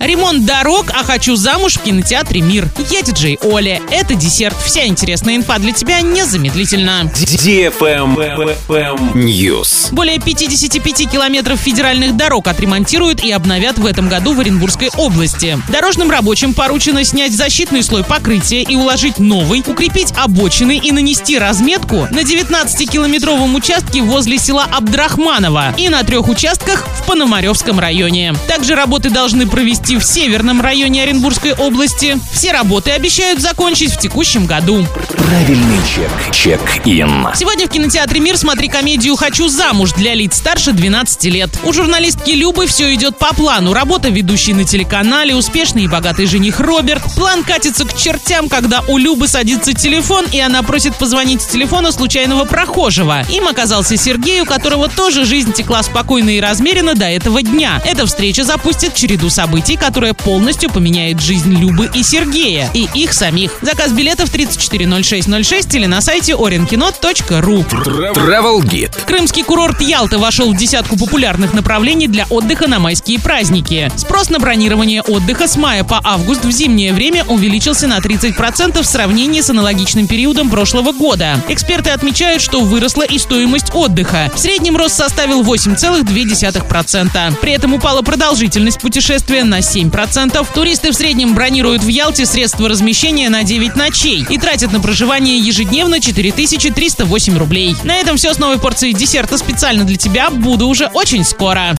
Ремонт дорог, а хочу замуж в кинотеатре «Мир». Я диджей Оля. Это десерт. Вся интересная инфа для тебя незамедлительно. News. Более 55 километров федеральных дорог отремонтируют и обновят в этом году в Оренбургской области. Дорожным рабочим поручено снять защитный слой покрытия и уложить новый, укрепить обочины и нанести разметку на 19-километровом участке возле села Абдрахманово и на трех участках в Пономаревском районе. Также работы должны провести в северном районе Оренбургской области. Все работы обещают закончить в текущем году. Правильный чек. Чек-ин. Сегодня в кинотеатре «Мир» смотри комедию «Хочу замуж» для лиц старше 12 лет. У журналистки Любы все идет по плану. Работа ведущей на телеканале, успешный и богатый жених Роберт. План катится к чертям, когда у Любы садится телефон, и она просит позвонить с телефона случайного прохожего. Им оказался Сергей, у которого тоже жизнь текла спокойно и размеренно до этого дня. Эта встреча запустит череду событий, которая полностью поменяет жизнь Любы и Сергея, и их самих. Заказ билетов 340606 или на сайте orinkino.ru. Travel Guide. Крымский курорт Ялта вошел в десятку популярных направлений для отдыха на майские праздники. Спрос на бронирование отдыха с мая по август в зимнее время увеличился на 30% в сравнении с аналогичным периодом прошлого года. Эксперты отмечают, что выросла и стоимость отдыха. В среднем рост составил 8,2%. При этом упала продолжительность путешествия на 7%. Туристы в среднем бронируют в Ялте средства размещения на 9 ночей и тратят на проживание ежедневно 4308 рублей. На этом все с новой порцией десерта специально для тебя. Буду уже очень скоро.